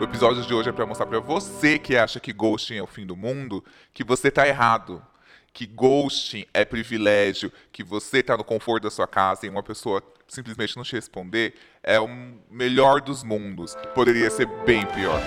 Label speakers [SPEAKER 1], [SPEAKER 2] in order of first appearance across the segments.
[SPEAKER 1] O episódio de hoje é para mostrar para você que acha que ghosting é o fim do mundo, que você tá errado. Que ghosting é privilégio, que você tá no conforto da sua casa e uma pessoa simplesmente não te responder é o melhor dos mundos. Poderia ser bem pior.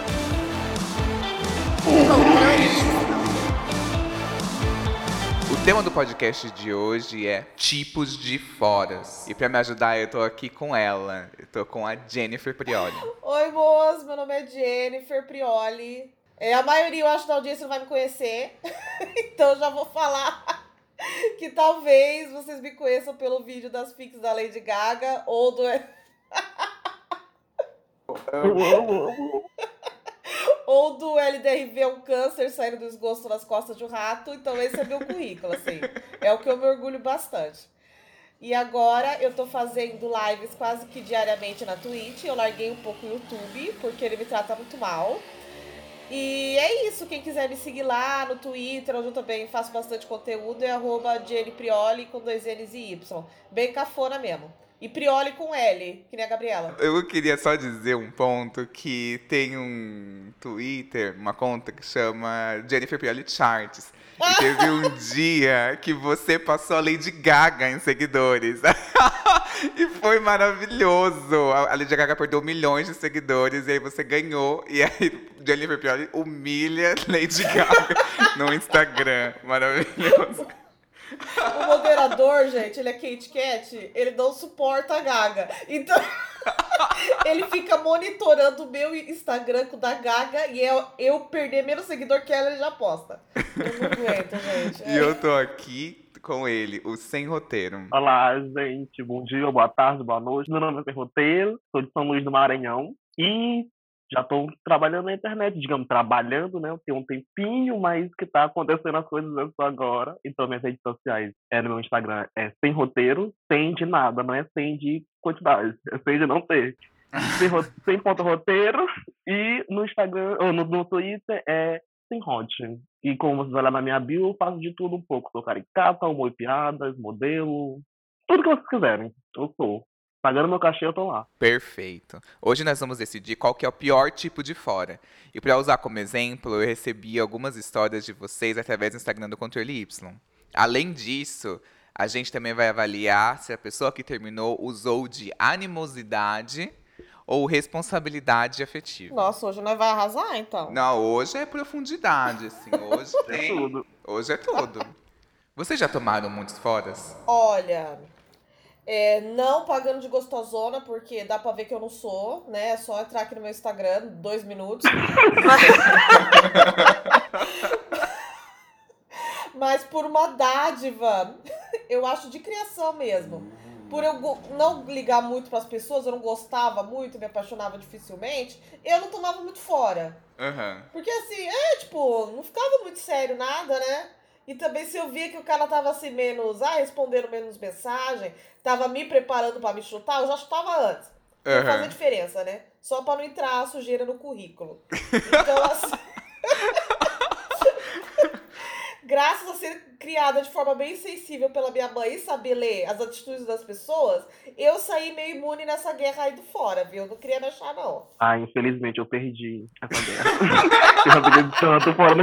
[SPEAKER 1] O tema do podcast de hoje é tipos de foras. E para me ajudar, eu tô aqui com ela. Eu tô com a Jennifer Prioli.
[SPEAKER 2] Oi, moças, meu nome é Jennifer Prioli. É, a maioria, eu acho, da audiência não vai me conhecer. então já vou falar que talvez vocês me conheçam pelo vídeo das fics da Lady Gaga ou do. Ou do LDRV, um câncer saindo do esgoto nas costas de um rato. Então, esse é meu currículo, assim. É o que eu me orgulho bastante. E agora eu tô fazendo lives quase que diariamente na Twitch. Eu larguei um pouco o YouTube, porque ele me trata muito mal. E é isso, quem quiser me seguir lá no Twitter, onde eu também faço bastante conteúdo, é arroba Prioli com dois N's e Y. Bem cafona mesmo. E Prioli com L, que nem a Gabriela.
[SPEAKER 1] Eu queria só dizer um ponto que tem um Twitter, uma conta que chama Jennifer Prioli Charts. E teve um dia que você passou a Lady Gaga em seguidores. e foi maravilhoso. A Lady Gaga perdeu milhões de seguidores e aí você ganhou. E aí Jennifer Prioli humilha Lady Gaga no Instagram. Maravilhoso.
[SPEAKER 2] O moderador, gente, ele é Kate Cat, ele não suporta a Gaga. Então, ele fica monitorando o meu Instagram com o da Gaga e eu, eu perder menos seguidor que ela, ele já posta. Eu não aguento, gente.
[SPEAKER 1] É. E eu tô aqui com ele, o Sem Roteiro.
[SPEAKER 3] Olá, gente. Bom dia, boa tarde, boa noite. Meu nome é Sem Roteiro, sou de São Luís do Maranhão. E já estou trabalhando na internet, digamos, trabalhando, né? Tem um tempinho, mas que está acontecendo as coisas só agora. Então, minhas redes sociais, é, no meu Instagram, é sem roteiro, sem de nada, não é sem de quantidade, é sem de não ter. sem, sem ponto roteiro. E no Instagram, ou no, no Twitter, é sem hot. E como vocês olham na minha bio, eu faço de tudo um pouco. Sou caricata, humor e piadas, modelo, tudo que vocês quiserem. Eu sou. Pagando meu cachê, eu tô lá.
[SPEAKER 1] Perfeito. Hoje nós vamos decidir qual que é o pior tipo de fora. E para usar como exemplo, eu recebi algumas histórias de vocês através do Instagram do Controle Y. Além disso, a gente também vai avaliar se a pessoa que terminou usou de animosidade ou responsabilidade afetiva.
[SPEAKER 2] Nossa, hoje nós vai arrasar, então.
[SPEAKER 1] Não, hoje é profundidade, assim. Hoje é tem... é tudo. Hoje é tudo. Vocês já tomaram muitos foras?
[SPEAKER 2] Olha, é, não pagando de gostosona, porque dá pra ver que eu não sou, né? É só entrar aqui no meu Instagram, dois minutos. Mas por uma dádiva, eu acho de criação mesmo. Por eu não ligar muito para as pessoas, eu não gostava muito, me apaixonava dificilmente, eu não tomava muito fora.
[SPEAKER 1] Uhum.
[SPEAKER 2] Porque assim, é, tipo, não ficava muito sério nada, né? E também se eu via que o cara tava assim menos, ah, respondendo menos mensagem, tava me preparando para me chutar, eu já chutava antes. Não uhum. fazia diferença, né? Só para não entrar a sujeira no currículo. Então, assim. graças a ser criada de forma bem sensível pela minha mãe e saber ler as atitudes das pessoas, eu saí meio imune nessa guerra aí do fora, viu? Não queria me achar, não.
[SPEAKER 3] Ah, infelizmente eu perdi essa guerra. eu perdi tanto fora,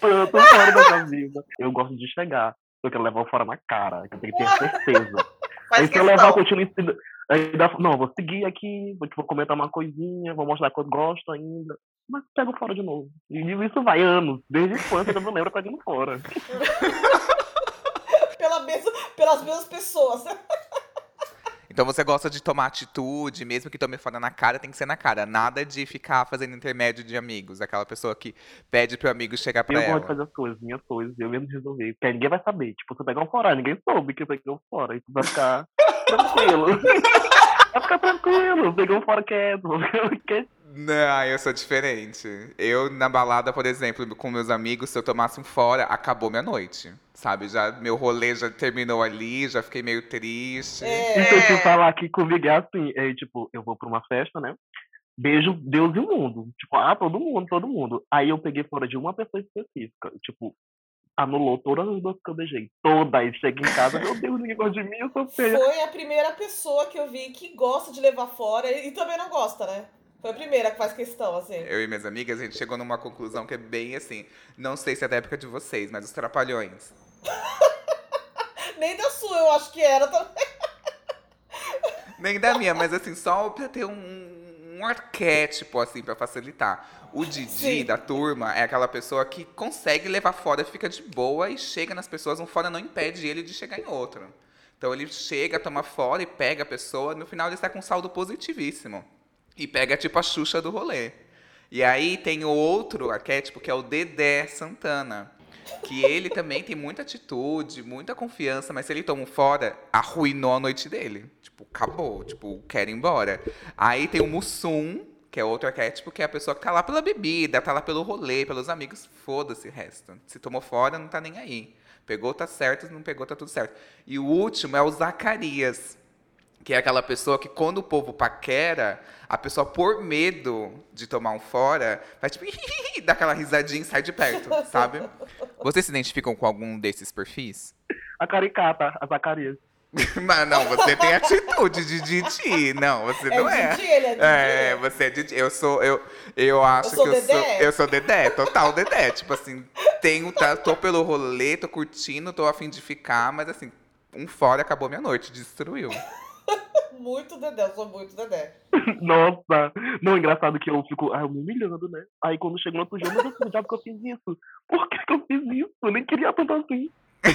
[SPEAKER 3] tanto fora dessa vida. Eu gosto de chegar. Eu quero levar o fora na cara, eu tenho que ter certeza. Aí se eu levar, eu continuo Ainda, não, vou seguir aqui, vou, vou comentar uma coisinha, vou mostrar que eu gosto ainda. Mas pego fora de novo. E isso vai anos. Desde quando eu não lembro pegando fora.
[SPEAKER 2] Pela mesma, pelas mesmas pessoas.
[SPEAKER 1] Então você gosta de tomar atitude, mesmo que tome fora na cara, tem que ser na cara. Nada de ficar fazendo intermédio de amigos. Aquela pessoa que pede pro amigo chegar pra
[SPEAKER 3] eu
[SPEAKER 1] ela.
[SPEAKER 3] Eu gosto de fazer as coisas, minhas coisas, eu mesmo resolver. Porque ninguém vai saber. Tipo, você pegar um fora, ninguém soube que você pegou fora. E tu vai ficar tranquilo. vai ficar tranquilo. Pegou um fora quieto.
[SPEAKER 1] Não, eu sou diferente. Eu, na balada, por exemplo, com meus amigos, se eu tomasse um fora, acabou minha noite. Sabe? Já, meu rolê já terminou ali, já fiquei meio triste.
[SPEAKER 3] É. Então, se eu falar aqui comigo é assim, é tipo, eu vou pra uma festa, né? Beijo Deus e o mundo. Tipo, ah, todo mundo, todo mundo. Aí eu peguei fora de uma pessoa específica. Tipo, anulou todas as duas que eu beijei. Todas. Cheguei em casa, meu Deus, ninguém gosta de mim, eu sou feia.
[SPEAKER 2] Foi a primeira pessoa que eu vi que gosta de levar fora e também não gosta, né? Foi a primeira que faz questão, assim.
[SPEAKER 1] Eu e minhas amigas, a gente chegou numa conclusão que é bem assim. Não sei se é da época de vocês, mas os trapalhões.
[SPEAKER 2] Nem da sua, eu acho que era também.
[SPEAKER 1] Nem da minha, mas assim, só pra ter um, um arquétipo, assim, pra facilitar. O Didi
[SPEAKER 2] Sim.
[SPEAKER 1] da turma é aquela pessoa que consegue levar fora, fica de boa e chega nas pessoas, um fora não impede ele de chegar em outro. Então ele chega, toma fora e pega a pessoa, no final ele está com um saldo positivíssimo. E pega tipo a Xuxa do rolê. E aí tem o outro arquétipo que é o Dedé Santana. Que ele também tem muita atitude, muita confiança, mas se ele toma fora, arruinou a noite dele. Tipo, acabou, tipo, quer ir embora. Aí tem o Mussum, que é outro arquétipo, que é a pessoa que tá lá pela bebida, tá lá pelo rolê, pelos amigos, foda-se o resto. Se tomou fora, não tá nem aí. Pegou, tá certo, não pegou, tá tudo certo. E o último é o Zacarias, que é aquela pessoa que quando o povo paquera, a pessoa, por medo de tomar um fora, faz tipo, dá aquela risadinha e sai de perto, sabe? Vocês se identificam com algum desses perfis?
[SPEAKER 3] A caricata, a Zacarias.
[SPEAKER 1] Mas não, você tem atitude de Didi. Não, você não é.
[SPEAKER 2] Didi, ele é Didi.
[SPEAKER 1] É, você é Didi. Eu sou, eu, eu acho
[SPEAKER 2] Eu sou
[SPEAKER 1] que eu sou,
[SPEAKER 2] Dedé?
[SPEAKER 1] eu sou Dedé, total Dedé. Tipo assim, tenho, tá, tô pelo rolê, tô curtindo, tô afim de ficar, mas assim, um fora acabou minha noite, destruiu.
[SPEAKER 2] Muito Dedé, eu sou muito Dedé.
[SPEAKER 3] Nossa, não, engraçado que eu fico, ah, eu me humilhando, né? Aí quando chega no outro dia, meu Deus, por diabo que eu fiz isso? Por que, que eu fiz isso? Eu nem queria tanto assim.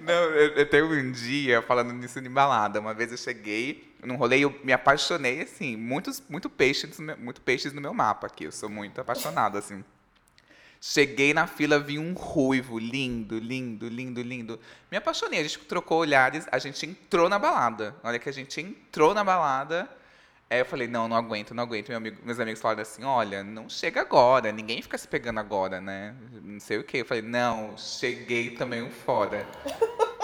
[SPEAKER 1] Não, eu, eu tenho um dia falando nisso de balada. Uma vez eu cheguei num rolê e eu me apaixonei, assim, muitos, muito peixes, no meu- muito peixes no meu mapa aqui. Eu sou muito apaixonado, assim. Cheguei na fila, vi um ruivo, lindo, lindo, lindo, lindo. Me apaixonei, a gente trocou olhares, a gente entrou na balada. Na hora que a gente entrou na balada, aí eu falei, não, não aguento, não aguento. Meu amigo- meus amigos falaram assim, olha, não chega agora, ninguém fica se pegando agora, né? Não sei o quê. Eu falei, não, cheguei também fora.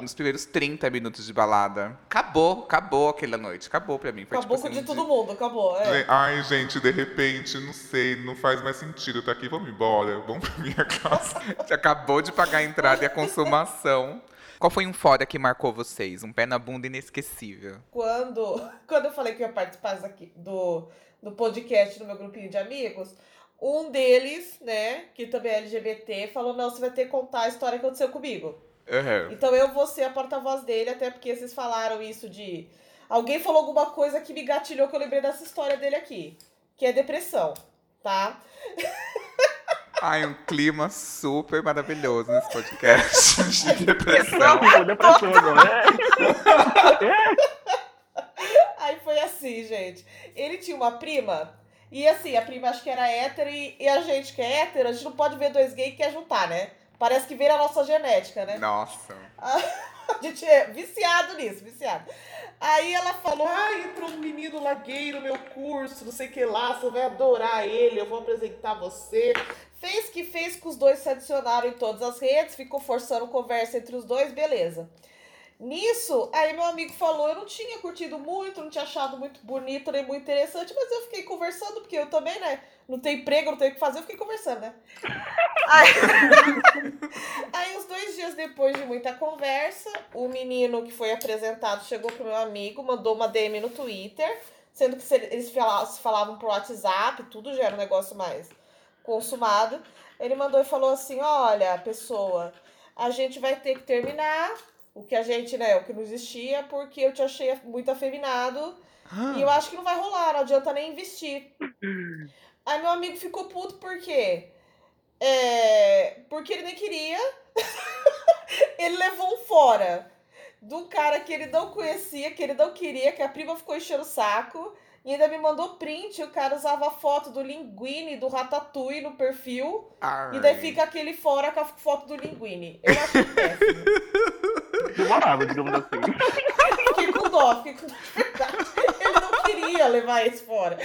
[SPEAKER 1] Nos primeiros 30 minutos de balada. Acabou, acabou aquela noite. Acabou pra mim. Foi,
[SPEAKER 2] Acabou
[SPEAKER 1] tipo,
[SPEAKER 2] com de
[SPEAKER 1] assim,
[SPEAKER 2] todo mundo, acabou. É.
[SPEAKER 4] Ai, gente, de repente, não sei, não faz mais sentido tá aqui, vamos embora, vamos pra minha casa.
[SPEAKER 1] Acabou de pagar a entrada e a consumação. Qual foi um fora que marcou vocês? Um pé na bunda inesquecível.
[SPEAKER 2] Quando, quando eu falei que eu ia participar daqui, do, do podcast no meu grupinho de amigos, um deles, né, que também é LGBT, falou: não, você vai ter que contar a história que aconteceu comigo.
[SPEAKER 1] Uhum.
[SPEAKER 2] Então eu vou ser a porta-voz dele, até porque vocês falaram isso de. Alguém falou alguma coisa que me gatilhou que eu lembrei dessa história dele aqui. Que é depressão, tá?
[SPEAKER 1] Ai, um clima super maravilhoso nesse podcast de depressão.
[SPEAKER 3] Não, foi depressão agora.
[SPEAKER 2] Aí foi assim, gente. Ele tinha uma prima, e assim, a prima acho que era hétero, e, e a gente que é hétero, a gente não pode ver dois gays que quer juntar, né? Parece que vira a nossa genética, né?
[SPEAKER 1] Nossa.
[SPEAKER 2] A gente é viciado nisso, viciado. Aí ela falou: Ah, entrou um menino gay no meu curso, não sei o que lá, você vai adorar ele, eu vou apresentar você. Fez que fez que os dois se adicionaram em todas as redes, ficou forçando conversa entre os dois, beleza. Nisso, aí meu amigo falou: Eu não tinha curtido muito, não tinha achado muito bonito nem muito interessante, mas eu fiquei conversando, porque eu também, né? Não tenho emprego, não tenho o que fazer, eu fiquei conversando, né? Aí, aí, uns dois dias depois de muita conversa, o menino que foi apresentado chegou pro meu amigo, mandou uma DM no Twitter, sendo que se eles falavam pro WhatsApp, tudo já era um negócio mais consumado. Ele mandou e falou assim: Olha, pessoa, a gente vai ter que terminar o que a gente, né, o que não existia, porque eu te achei muito afeminado e eu acho que não vai rolar, não adianta nem investir. Aí meu amigo ficou puto por quê? É, porque ele nem queria. ele levou um fora de um cara que ele não conhecia, que ele não queria, que a prima ficou enchendo o saco. E ainda me mandou print, o cara usava foto do Linguine, do Ratatouille no perfil. E daí
[SPEAKER 1] Ai.
[SPEAKER 2] fica aquele fora com a foto do Linguine. Eu achei péssimo.
[SPEAKER 3] Demorava, digamos assim.
[SPEAKER 2] Fiquei com dó, fiquei com. Ele não queria levar esse fora.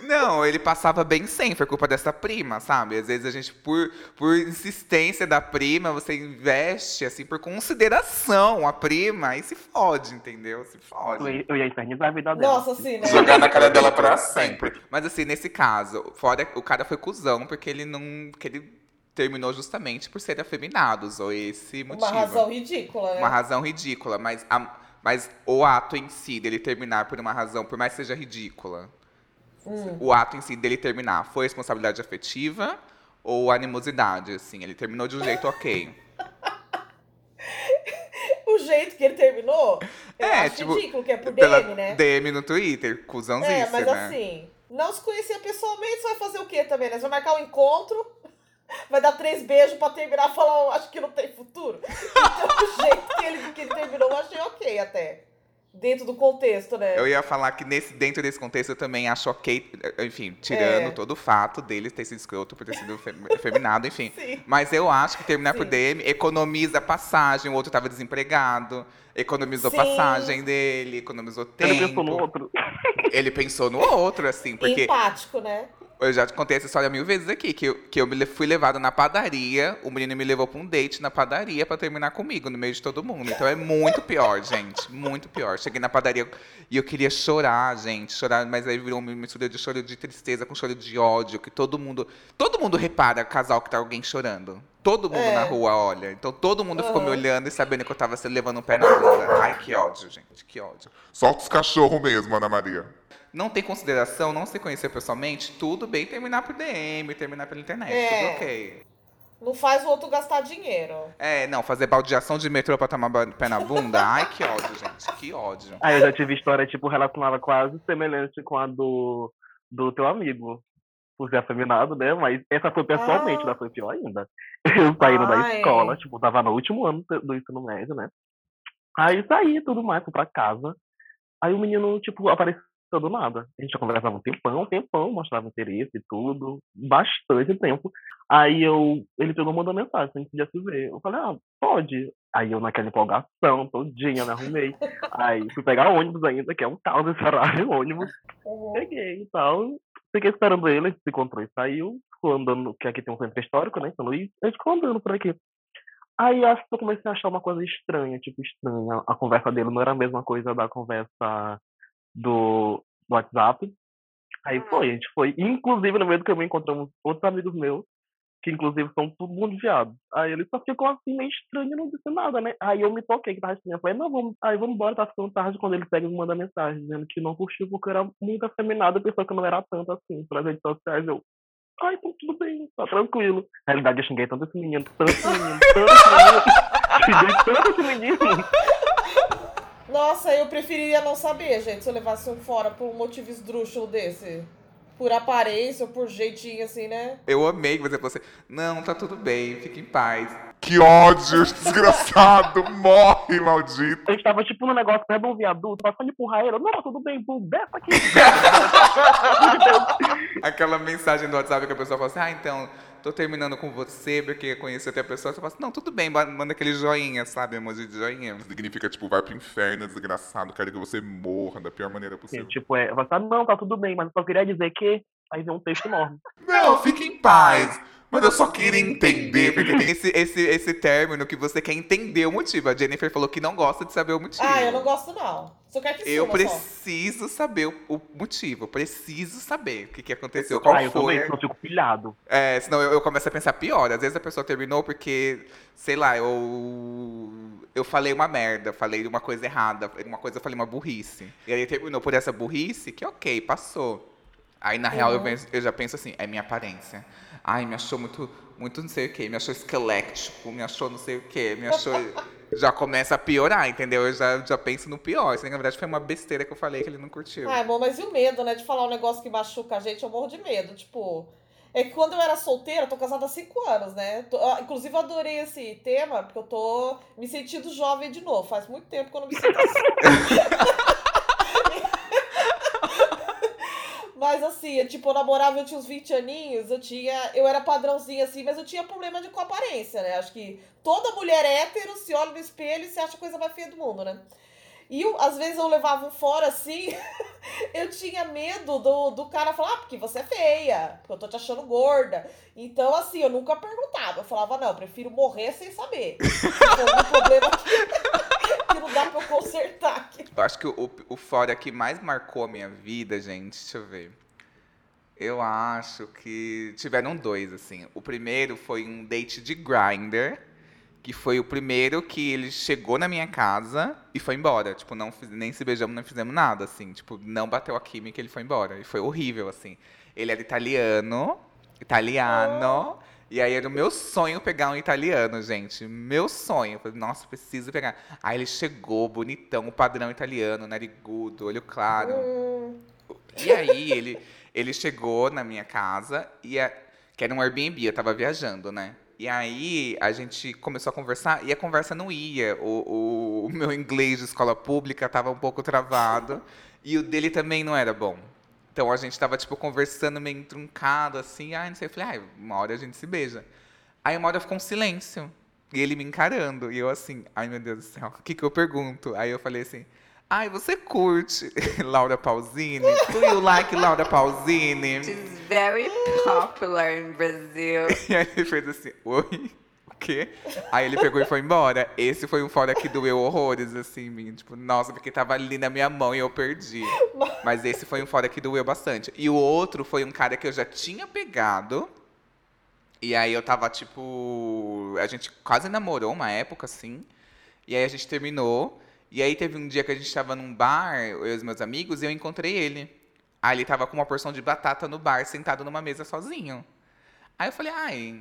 [SPEAKER 1] Não, ele passava bem sem, foi culpa dessa prima, sabe? Às vezes a gente, por, por insistência da prima, você investe, assim, por consideração a prima e se fode, entendeu? Se
[SPEAKER 3] Eu
[SPEAKER 1] fode.
[SPEAKER 3] ia, eu ia infernizar a vida dela.
[SPEAKER 2] Nossa, assim, né?
[SPEAKER 4] Jogar na cara dela pra sempre.
[SPEAKER 1] Mas assim, nesse caso, fora, o cara foi cuzão, porque ele não. que ele terminou justamente por ser afeminado, usou esse motivo.
[SPEAKER 2] Uma razão ridícula, né?
[SPEAKER 1] Uma razão ridícula, mas a- Mas o ato em si dele terminar por uma razão, por mais que seja ridícula,
[SPEAKER 2] Hum.
[SPEAKER 1] o ato em si dele terminar foi responsabilidade afetiva ou animosidade, assim? Ele terminou de um jeito ok.
[SPEAKER 2] O jeito que ele terminou, eu
[SPEAKER 1] É,
[SPEAKER 2] acho
[SPEAKER 1] tipo,
[SPEAKER 2] ridículo, que é por DM, né?
[SPEAKER 1] DM no Twitter, cuzãozice,
[SPEAKER 2] É, mas
[SPEAKER 1] né?
[SPEAKER 2] assim, não se conhecia pessoalmente, você vai fazer o quê também, né? Você vai marcar um encontro, vai dar três beijos pra terminar e falar, "Oh, acho que não tem futuro. Então, o jeito que ele, que ele terminou, eu achei ok até. Dentro do contexto, né?
[SPEAKER 1] Eu ia falar que nesse, dentro desse contexto eu também acho ok, enfim, tirando
[SPEAKER 2] É.
[SPEAKER 1] todo o fato dele ter sido escroto por ter sido fem- efeminado, enfim.
[SPEAKER 2] Sim.
[SPEAKER 1] Mas eu acho que terminar por
[SPEAKER 2] Sim.
[SPEAKER 1] DM economiza passagem, o outro tava desempregado, economizou
[SPEAKER 2] Sim.
[SPEAKER 1] passagem dele, economizou tempo.
[SPEAKER 3] Ele pensou no outro.
[SPEAKER 1] Ele pensou no outro, assim, porque
[SPEAKER 2] Empático, né?
[SPEAKER 1] Eu já te contei essa história mil vezes aqui, que eu, que eu fui levado na padaria, o menino me levou pra um date na padaria pra terminar comigo, no meio de todo mundo. Então é muito pior, gente, muito pior. Cheguei na padaria e eu queria chorar, gente, chorar, mas aí virou uma mistura de choro de tristeza com choro de ódio, que todo mundo, todo mundo repara casal que tá alguém chorando. Todo mundo
[SPEAKER 2] É.
[SPEAKER 1] na rua olha. Então todo mundo ficou me olhando e sabendo que eu tava se levando um pé na bunda. Ai, que ódio, gente, que ódio.
[SPEAKER 4] Solta os cachorros mesmo, Ana Maria.
[SPEAKER 1] Não tem consideração, não se conhecer pessoalmente, tudo bem terminar por DM, terminar pela internet,
[SPEAKER 2] É.
[SPEAKER 1] tudo ok.
[SPEAKER 2] Não faz o outro gastar dinheiro.
[SPEAKER 1] É, não, fazer baldeação de metrô pra tomar pé na bunda? Ai, que ódio, gente, que ódio.
[SPEAKER 3] Aí eu já tive história, tipo, relacionada quase semelhante com a do, do teu amigo. Por ser afeminado, né? Mas essa foi pessoalmente,
[SPEAKER 2] Ah.
[SPEAKER 3] foi pior ainda. Eu saindo da
[SPEAKER 2] Ai.
[SPEAKER 3] escola, tipo, tava no último ano do ensino médio, né? Aí saí tudo mais, fui pra casa. Aí o menino, tipo, apareceu do nada. A gente já conversava um tempão, um tempão, mostrava interesse e tudo, bastante tempo. Aí eu, ele pegou e mandou mensagem, a gente podia se ver. Eu falei, ah, pode. Aí eu naquela empolgação, todinha, me arrumei. Aí fui pegar ônibus ainda, que é um caos esse horário, ônibus.
[SPEAKER 2] Uhum.
[SPEAKER 3] Peguei e tal. Fiquei esperando ele, gente se encontrou e saiu. Ficou andando, que aqui tem um centro histórico, né, em São Luís. A gente ficou andando por aqui. Aí acho que eu comecei a achar uma coisa estranha, tipo, estranha. A conversa dele não era a mesma coisa da conversa do, WhatsApp. Aí foi, a gente foi. Inclusive, no meio do caminho, encontramos outros amigos meus, que inclusive são todo mundo viado. Aí ele só ficou assim, meio estranho não disse nada, né? Aí eu me toquei que tava estranho. Eu falei, não, vamos, aí vamos embora, tá ficando tarde. Quando ele pega e me manda mensagem, dizendo que não curtiu porque eu era muito afeminado, pensou que eu não era tanto assim, pelas redes sociais. Eu, ai, então tudo bem, tá tranquilo. Na realidade, eu xinguei tanto esse menino, tanto esse menino, tanto esse menino. xinguei tanto esse menino.
[SPEAKER 2] Nossa, eu preferiria não saber, gente, se eu levasse um fora por um motivo esdrúxulo desse. Por aparência ou por jeitinho, assim, né?
[SPEAKER 1] Eu amei que você falou assim, não, tá tudo bem, fique em paz.
[SPEAKER 4] Que ódio, desgraçado! Morre, maldito!
[SPEAKER 3] A gente tava tipo num negócio perto de um viaduto, passando de empurrar ele. eu, Não, tudo bem, pô, desce aqui.
[SPEAKER 1] Aquela mensagem do WhatsApp que a pessoa fala assim, ah, então, tô terminando com você porque conheci outra pessoa. Você fala assim, não, tudo bem, manda aquele joinha, sabe, emoji de joinha.
[SPEAKER 4] Significa, tipo, vai pro inferno, desgraçado. Quero que você morra da pior maneira
[SPEAKER 3] Assim,
[SPEAKER 4] possível.
[SPEAKER 3] tipo, é, você sabe, não, tá tudo bem, mas eu só queria dizer que. Aí vem um texto enorme.
[SPEAKER 4] Não, fique em paz. Mas eu só queria entender, porque
[SPEAKER 1] Tem esse, esse, esse término que você quer entender o motivo. A Jennifer falou que não gosta de saber o motivo.
[SPEAKER 2] Ah, eu não gosto, não. Só quero que
[SPEAKER 1] Eu
[SPEAKER 2] suma só.
[SPEAKER 1] preciso saber o, o motivo. Eu preciso saber o que, que aconteceu. Qual
[SPEAKER 3] ah, eu
[SPEAKER 1] foi.
[SPEAKER 3] também, senão eu fico pilhado.
[SPEAKER 1] É, senão eu, eu começo a pensar pior. Às vezes a pessoa terminou porque, sei lá, eu. Eu falei uma merda, falei uma coisa errada, uma coisa eu falei uma burrice. E aí terminou por essa burrice, que ok, passou. Aí na real eu,
[SPEAKER 2] Uhum.
[SPEAKER 1] penso- eu já penso assim, é minha aparência. Ai, me achou muito, muito não sei o quê, me achou esquelético, me achou não sei o quê, me achou. já começa a piorar, entendeu? Eu já, já penso no pior. Isso, na verdade, foi uma besteira que eu falei que ele não curtiu.
[SPEAKER 2] Ai, amor, mas e o medo, né? De falar um negócio que machuca a gente, eu morro de medo. Tipo, é que quando eu era solteira, eu tô casada há cinco anos, né? Tô- ah, inclusive, eu adorei esse tema, porque eu tô me sentindo jovem de novo. Faz muito tempo que eu não me sinto assim. Mas assim, eu, tipo, eu namorava, eu tinha uns 20 aninhos, eu tinha. Eu era padrãozinha assim, mas eu tinha problema de com aparência, né? Acho que toda mulher hétero se olha no espelho e se acha a coisa mais feia do mundo, né? E eu, às vezes eu levava um fora assim, eu tinha medo do, do cara falar, ah, porque você é feia, porque eu tô te achando gorda. Então, assim, eu nunca perguntava. Eu falava, não, eu prefiro morrer sem saber. Então, o problema que não dá pra eu consertar aqui.
[SPEAKER 1] Eu acho que o, o fora que mais marcou a minha vida, gente, deixa eu ver. Eu acho que tiveram dois, assim. O primeiro foi um date de grinder, Que foi o primeiro que ele chegou na minha casa e foi embora. Tipo, não fiz- nem se beijamos, não fizemos nada, assim. Tipo, não bateu a química, ele foi embora. E foi horrível, assim. Ele era italiano, italiano. E aí era o meu sonho pegar um italiano, gente. Meu sonho. Falei, nossa, preciso pegar. Aí ele chegou, bonitão, o padrão italiano, narigudo, olho claro.
[SPEAKER 2] Hum,
[SPEAKER 1] E aí ele, ele chegou na minha casa, e a- que era um Airbnb, eu tava viajando, né? E aí a gente começou a conversar e a conversa não ia. O, o- o meu inglês de escola pública tava um pouco travado e o dele também não era bom. Então a gente tava, tipo, conversando meio truncado, assim, ai, não sei. Eu falei, ai, uma hora a gente se beija. Aí uma hora ficou um silêncio. E ele me encarando. E eu assim, ai meu Deus do céu, o que que eu pergunto? Aí eu falei assim, ai, você curte Laura Pausini? Do you like Laura Pausini?
[SPEAKER 5] She's very popular in Brazil.
[SPEAKER 1] E aí ele fez assim, oi? Quê? Aí ele pegou e foi embora. Esse foi um fora que doeu horrores, assim, mim. Tipo, nossa, porque tava ali na minha mão e eu perdi. Mas esse foi um fora que doeu bastante. E o outro foi um cara que eu já tinha pegado. E aí eu tava, tipo. A gente quase namorou uma época, assim. E aí a gente terminou. E aí teve um dia que a gente tava num bar, eu e os meus amigos, e eu encontrei ele. Aí ele tava com uma porção de batata no bar, sentado numa mesa sozinho. Aí eu falei, ai,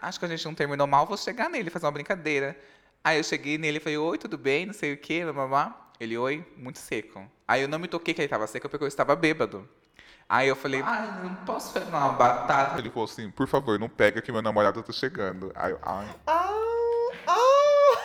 [SPEAKER 1] acho que a gente não terminou mal, vou chegar nele, fazer uma brincadeira. Aí eu cheguei nele e falei, oi, tudo bem, não sei o quê, mamá. Ele, oi, muito seco. Aí eu não me toquei que ele tava seco porque eu estava bêbado. Aí eu falei, ai, não posso pegar uma batata.
[SPEAKER 4] Ele falou assim, por favor, não pega que meu namorado tá chegando. Aí eu, ai,
[SPEAKER 2] Ah, ah,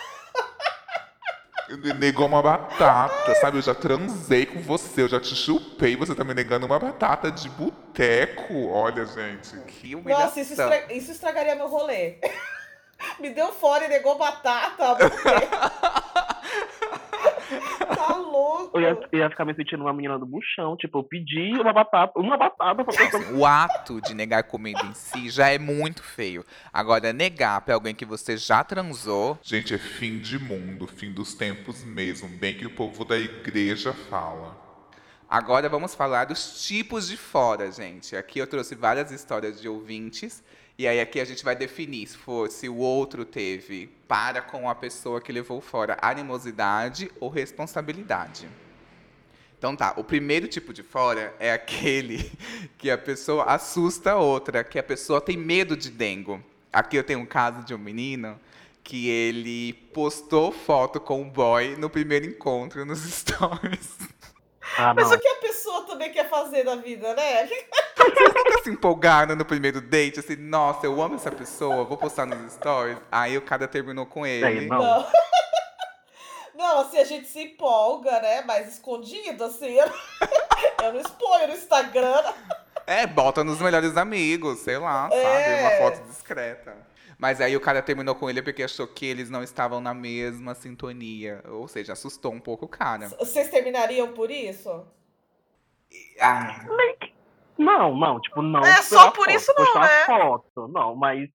[SPEAKER 4] ele negou uma batata, sabe? Eu já transei com você, eu já te chupei, você tá me negando uma batata de boteco. Olha, gente.
[SPEAKER 1] Que humilhação.
[SPEAKER 2] nossa, isso, estra- isso estragaria meu rolê. Me deu fora e negou batata. porque- louco.
[SPEAKER 3] Eu ia, eu ia ficar me sentindo uma menina do buchão. Tipo, eu pedi uma batata, uma batata pra pessoa.
[SPEAKER 1] O ato de negar comida em si já é muito feio. Agora, negar pra alguém que você já transou,
[SPEAKER 4] Gente, é fim de mundo, fim dos tempos mesmo, bem que o povo da igreja fala.
[SPEAKER 1] Agora vamos falar dos tipos de fora, gente. Aqui eu trouxe várias histórias de ouvintes. E aí aqui a gente vai definir se, for, se o outro teve para com a pessoa que levou fora animosidade ou responsabilidade. Então tá, o primeiro tipo de fora é aquele que a pessoa assusta a outra, que a pessoa tem medo de dengo. Aqui eu tenho um caso de um menino que ele postou foto com um boy no primeiro encontro nos stories.
[SPEAKER 3] Ah,
[SPEAKER 2] Mas
[SPEAKER 3] não.
[SPEAKER 2] o que a pessoa também quer fazer na vida, né?
[SPEAKER 1] nunca se empolgaram no primeiro date, assim, nossa, eu amo essa pessoa, vou postar nos stories. Aí o cara terminou com ele.
[SPEAKER 3] Sei, não.
[SPEAKER 2] Não. Não, assim, a gente se empolga, né? Mas escondido, assim. Eu, eu não exponho no Instagram.
[SPEAKER 1] É, bota nos melhores amigos, sei lá,
[SPEAKER 2] É.
[SPEAKER 1] sabe? Uma foto discreta. Mas aí o cara terminou com ele porque achou que eles não estavam na mesma sintonia. Ou seja, assustou um pouco o cara.
[SPEAKER 2] Vocês terminariam por isso?
[SPEAKER 1] Ah,
[SPEAKER 3] Não, não, tipo, não.
[SPEAKER 2] É, só por
[SPEAKER 3] foto,
[SPEAKER 2] isso não, né?
[SPEAKER 3] foto, não, mas.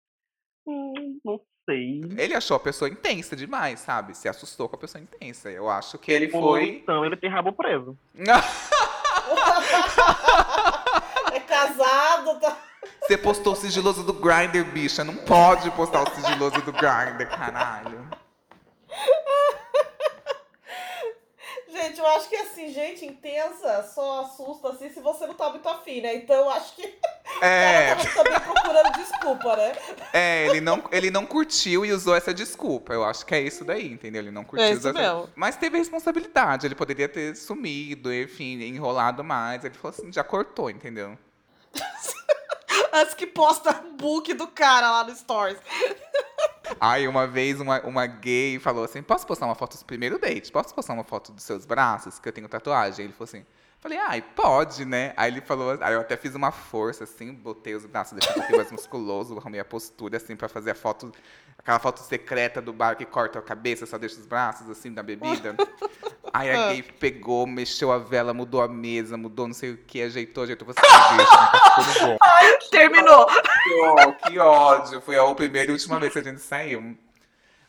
[SPEAKER 3] hum, não sei.
[SPEAKER 1] ele achou a pessoa intensa demais, sabe? Se assustou com a pessoa intensa. Eu acho que ele
[SPEAKER 3] Ou
[SPEAKER 1] foi.
[SPEAKER 3] Então, ele tem rabo preso.
[SPEAKER 2] É casado, tá?
[SPEAKER 1] Você postou o sigiloso do Grindr, bicha. Não pode postar o sigiloso do Grindr, caralho.
[SPEAKER 2] Gente, eu acho que assim, gente intensa só assusta assim se você não tá muito afim, né? Então eu acho que
[SPEAKER 1] É,
[SPEAKER 2] ela tava também procurando desculpa, né?
[SPEAKER 1] é ele, não, ele não curtiu e usou essa desculpa. Eu acho que é isso daí, entendeu? Ele não curtiu.
[SPEAKER 2] É isso
[SPEAKER 1] usou essa-
[SPEAKER 2] mesmo.
[SPEAKER 1] Mas teve responsabilidade. Ele poderia ter sumido, enfim, enrolado mais. Ele falou assim, já cortou, entendeu?
[SPEAKER 2] Antes que posta book do cara lá no Stories.
[SPEAKER 1] Aí uma vez uma, uma gay falou assim: Posso postar uma foto do primeiro date? Posso postar uma foto dos seus braços? Que eu tenho tatuagem. Ele falou assim. Falei, ai, pode, né? Aí ele falou, aí eu até fiz uma força, assim, botei os braços, deixei um pouquinho mais musculoso, arrumei a postura, assim, pra fazer a foto, aquela foto secreta do bar que corta a cabeça, só deixa os braços, assim, da bebida. Aí a gay pegou, mexeu a vela, mudou a mesa, mudou não sei o que, ajeitou, ajeitou, você deixa, não tá ficando bom.
[SPEAKER 2] Terminou.
[SPEAKER 1] Que ó- que ódio. Foi a primeira e última vez que a gente saiu.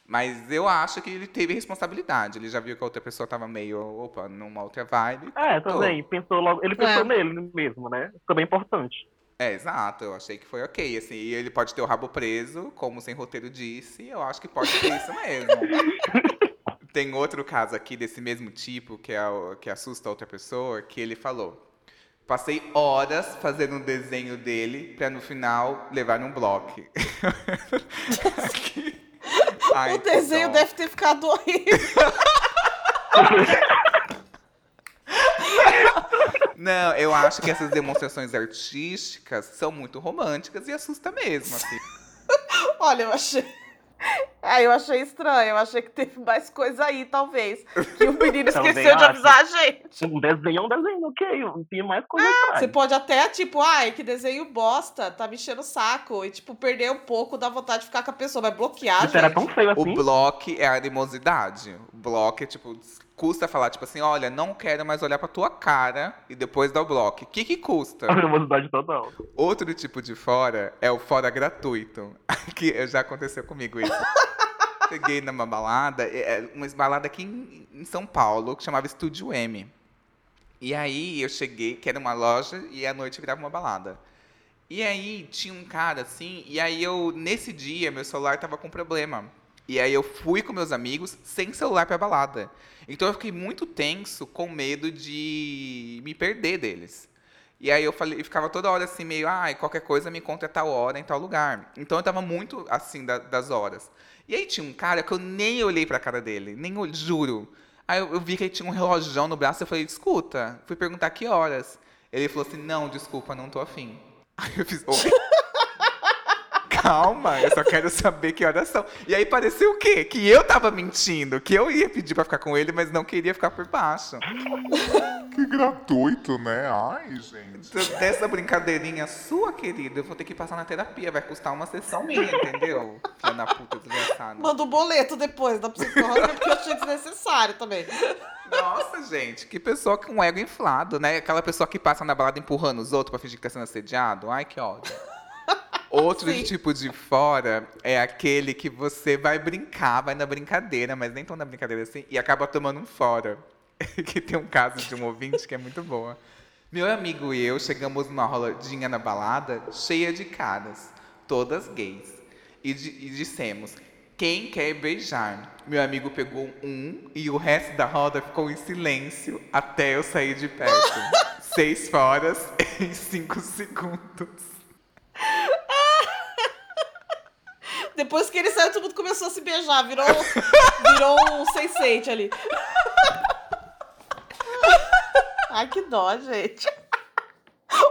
[SPEAKER 1] Mas eu acho que ele teve responsabilidade. Ele já viu que a outra pessoa tava meio, opa, numa outra vibe.
[SPEAKER 3] É, também. Pensou logo. Ele pensou
[SPEAKER 2] É.
[SPEAKER 3] nele mesmo, né? Também é importante.
[SPEAKER 1] É, exato, eu achei que foi ok, assim, e ele pode ter o rabo preso, como sem roteiro disse, eu acho que pode ser isso mesmo. Tem outro caso aqui desse mesmo tipo, que, é o, que assusta outra pessoa, que ele falou, passei horas fazendo um desenho dele, pra no final levar num bloco. Ai,
[SPEAKER 2] o desenho deve ter ficado horrível.
[SPEAKER 1] Não, eu acho que essas demonstrações artísticas são muito românticas e assusta mesmo, assim.
[SPEAKER 2] Olha, eu achei. Ah, eu achei estranho. Eu achei que teve mais coisa aí, talvez. Que o menino esqueceu de
[SPEAKER 3] acho.
[SPEAKER 2] avisar a gente.
[SPEAKER 3] Um desenho é um desenho, ok. Tem mais coisa atrás.
[SPEAKER 2] Você pode até, tipo, ai, que desenho bosta, tá me enchendo o saco. E, tipo, perder um pouco da vontade de ficar com a pessoa, mas bloquear,
[SPEAKER 3] Isso era
[SPEAKER 2] gente.
[SPEAKER 3] tão feio
[SPEAKER 1] O
[SPEAKER 3] assim.
[SPEAKER 1] bloco é a animosidade. O bloco é tipo, custa falar, tipo assim, olha, não quero mais olhar pra tua cara e depois dar o bloco. O que que custa?
[SPEAKER 3] A nervosidade total.
[SPEAKER 1] Outro tipo de fora é o fora gratuito. Que já aconteceu comigo isso. Cheguei numa balada, é, é uma balada aqui em, em São Paulo, que chamava Estúdio M. E aí eu cheguei, que era uma loja, e à noite virava uma balada. E aí tinha um cara assim, e aí eu, nesse dia, meu celular tava com problema. E aí eu fui com meus amigos sem celular pra balada. Então eu fiquei muito tenso, com medo de me perder deles. E aí eu falei, eu ficava toda hora assim, meio, ai, qualquer coisa me encontra a tal hora, em tal lugar. Então eu tava muito assim da- das horas. E aí tinha um cara que eu nem olhei pra cara dele, nem juro. Aí eu, eu vi que ele tinha um relógio no braço, eu falei, escuta, fui perguntar que horas. Ele falou assim, não, desculpa, não tô afim. Aí eu fiz? Calma, eu só quero saber que horas são. E aí pareceu o quê? Que eu tava mentindo, que eu ia pedir pra ficar com ele, mas não queria ficar por baixo.
[SPEAKER 4] Que gratuito, né? Ai, gente.
[SPEAKER 1] Então, Dessa brincadeirinha sua, querida, eu vou ter que passar na terapia. Vai custar uma sessão minha, entendeu? Filha da puta desgraçada.
[SPEAKER 2] Manda um boleto depois da psicóloga, porque eu achei desnecessário também.
[SPEAKER 1] Nossa, gente, que pessoa com um ego inflado, né? Aquela pessoa que passa na balada empurrando os outros pra fingir que tá sendo assediado. Ai, que ódio. Outro
[SPEAKER 2] Sim.
[SPEAKER 1] tipo de fora é aquele que você vai brincar, vai na brincadeira, mas nem tão na brincadeira assim, e acaba tomando um fora. que tem um caso de um ouvinte que é muito boa. Meu amigo e eu chegamos numa roladinha na balada cheia de caras, todas gays. E, e dissemos: quem quer beijar? Meu amigo pegou um e o resto da roda ficou em silêncio até eu sair de perto. Seis foras em cinco segundos.
[SPEAKER 2] Depois que ele saiu, todo mundo começou a se beijar. Virou, virou um sense ali. Ai, que dó, gente.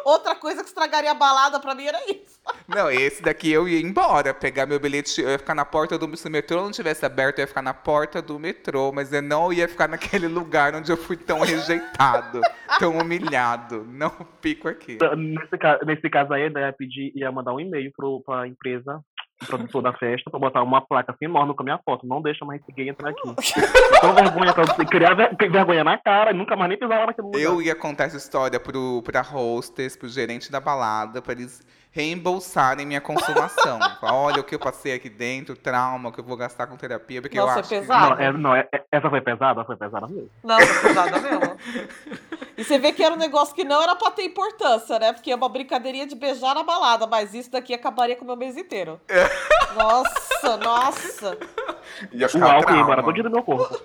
[SPEAKER 2] Outra coisa que estragaria a balada pra mim era isso.
[SPEAKER 1] Não, esse daqui eu ia embora, pegar meu bilhete, eu ia ficar na porta do se o metrô não tivesse aberto, eu ia ficar na porta do metrô, mas eu não ia ficar naquele lugar onde eu fui tão rejeitado, tão humilhado. Não fico aqui.
[SPEAKER 3] Nesse, nesse caso aí, né, ia pedir, ia mandar um e-mail pro, pra empresa, produtor da festa, pra botar uma placa assim enorme com a minha foto. Não deixa mais ninguém entrar aqui. Então vergonha pra você criar ver- vergonha na cara e nunca mais nem pisar lá naquele lugar.
[SPEAKER 1] Eu ia contar essa história pro, pra hostess, pro gerente da balada, pra eles reembolsarem minha consumação. Olha o que eu passei aqui dentro, o trauma que eu vou gastar com terapia, porque
[SPEAKER 2] Nossa,
[SPEAKER 1] eu
[SPEAKER 2] é
[SPEAKER 1] acho que-
[SPEAKER 2] pesado.
[SPEAKER 3] Não, é- não, é- é- essa foi pesada? Foi pesada mesmo.
[SPEAKER 2] Não, foi nada mesmo. E você vê que era um negócio que não era pra ter importância, né? Porque é uma brincadeirinha de beijar na balada, mas isso daqui acabaria com o meu mês inteiro. Nossa, nossa.
[SPEAKER 1] ia
[SPEAKER 3] O álcool ia embora todo do meu corpo.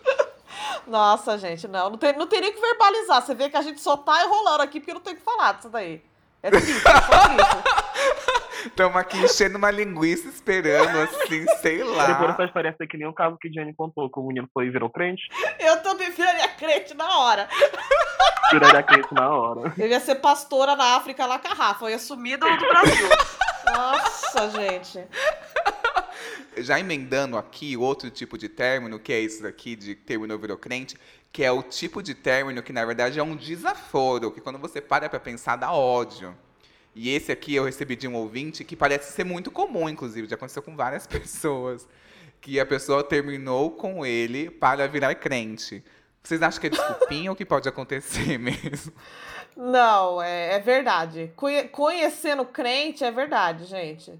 [SPEAKER 2] Nossa, gente, não. Não tem, não tem nem o que verbalizar. Você vê que a gente só tá enrolando aqui porque não tem o que falar disso daí. É triste, é só triste.
[SPEAKER 1] Estamos aqui enchendo uma linguiça esperando, assim, sei
[SPEAKER 3] Depois
[SPEAKER 1] lá.
[SPEAKER 3] essa experiência é que nem o caso que Jenny contou, que o menino foi e virou crente,
[SPEAKER 2] Eu também viraria crente na hora.
[SPEAKER 3] viraria crente na hora.
[SPEAKER 2] Eu ia ser pastora na África lá com a Rafa. Eu ia sumir do, do Brasil. Nossa, gente.
[SPEAKER 1] Já emendando aqui outro tipo de término, que é isso daqui de término virou crente, que é o tipo de término que na verdade é um desaforo, que quando você para pra pensar dá ódio. E esse aqui eu recebi de um ouvinte que parece ser muito comum, inclusive, já aconteceu com várias pessoas, que a pessoa terminou com ele para virar crente. Vocês acham que é desculpinha ou que pode acontecer mesmo?
[SPEAKER 2] Não, é, é verdade. Conhe- conhecendo crente é verdade, gente.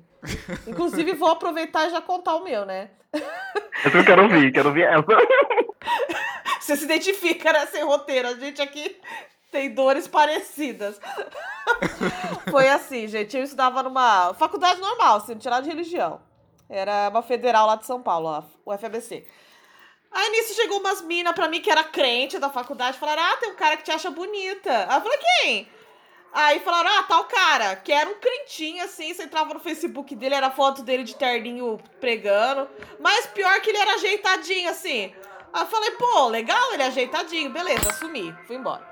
[SPEAKER 2] Inclusive, vou aproveitar e já contar o meu, né?
[SPEAKER 3] Eu quero ouvir, quero ouvir essa.
[SPEAKER 2] Você se identifica, né? Sem roteiro. A gente aqui tem dores parecidas. Foi assim, gente. Eu estudava numa faculdade normal, assim, tirar de religião. Era uma federal lá de São Paulo, o FABC. Aí nisso chegou umas minas pra mim que era crente da faculdade, falaram: Ah, tem um cara que te acha bonita. Aí eu falei: Quem? Aí falaram: Ah, tal cara, que era um crentinho assim. Você entrava no Facebook dele, era foto dele de terninho pregando. Mas pior que ele era ajeitadinho assim. Aí falei: Pô, legal, ele é ajeitadinho. Beleza, assumi, fui embora.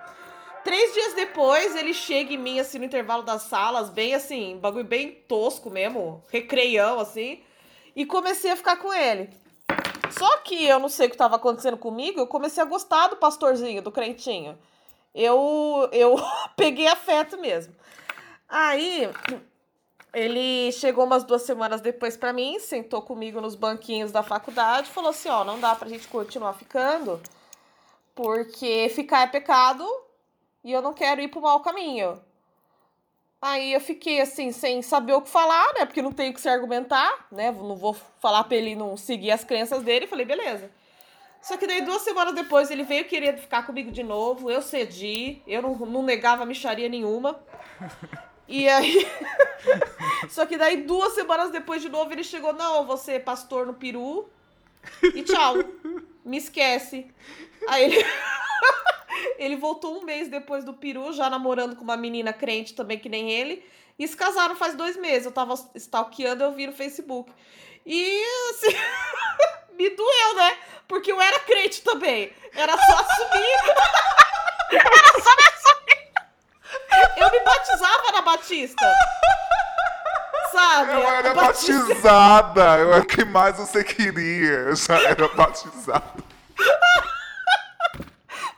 [SPEAKER 2] Três dias depois, ele chega em mim, assim, no intervalo das salas, bem assim, bagulho bem tosco mesmo, recreião, assim, e comecei a ficar com ele. Só que eu não sei o que estava acontecendo comigo, eu comecei a gostar do pastorzinho, do crentinho. Eu, eu peguei afeto mesmo. Aí, ele chegou umas duas semanas depois pra mim, sentou comigo nos banquinhos da faculdade falou assim: Ó, não dá pra gente continuar ficando, porque ficar é pecado e eu não quero ir pro mau caminho. Aí eu fiquei assim, sem saber o que falar, né? Porque não tenho que se argumentar, né? Não vou falar pra ele não seguir as crenças dele. Falei, beleza. Só que daí duas semanas depois ele veio querer ficar comigo de novo. Eu cedi, eu não, não negava micharia nenhuma. E aí. Só que daí duas semanas depois de novo ele chegou: Não, você é pastor no peru. E tchau. Me esquece. Aí ele. Ele voltou um mês depois do peru, já namorando com uma menina crente também, que nem ele. E se casaram faz dois meses. Eu tava stalkeando, eu vi no Facebook. E, assim, me doeu, né? Porque eu era crente também. Era só assumir. era só me. Eu me batizava na Batista. Sabe?
[SPEAKER 4] Eu era
[SPEAKER 2] Batista-
[SPEAKER 4] batizada. Eu era o que mais você queria. Eu já era batizada.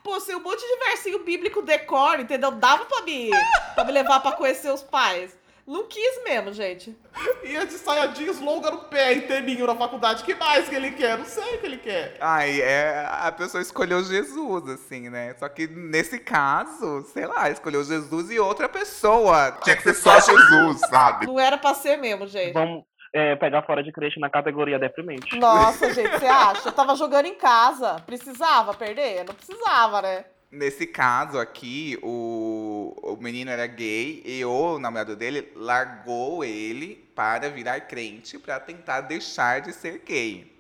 [SPEAKER 2] Pô, sei um monte de versinho bíblico decor, entendeu? Dava pra me, pra me levar pra conhecer os pais. Não quis mesmo, gente.
[SPEAKER 6] Ia de saiadinhos longa no pé, interninho na faculdade. que mais que ele quer? Não sei o que ele quer.
[SPEAKER 1] Ai, é, a pessoa escolheu Jesus, assim, né? Só que nesse caso, sei lá, escolheu Jesus e outra pessoa.
[SPEAKER 4] Tinha que ser só Jesus, sabe?
[SPEAKER 2] Não era pra ser mesmo, gente.
[SPEAKER 3] Vamos é, pegar fora de creche na categoria deprimente.
[SPEAKER 2] Nossa, gente, você acha? Eu tava jogando em casa. Precisava perder? Não precisava, né?
[SPEAKER 1] Nesse caso aqui, o, o menino era gay e o namorado dele largou ele para virar crente para tentar deixar de ser gay.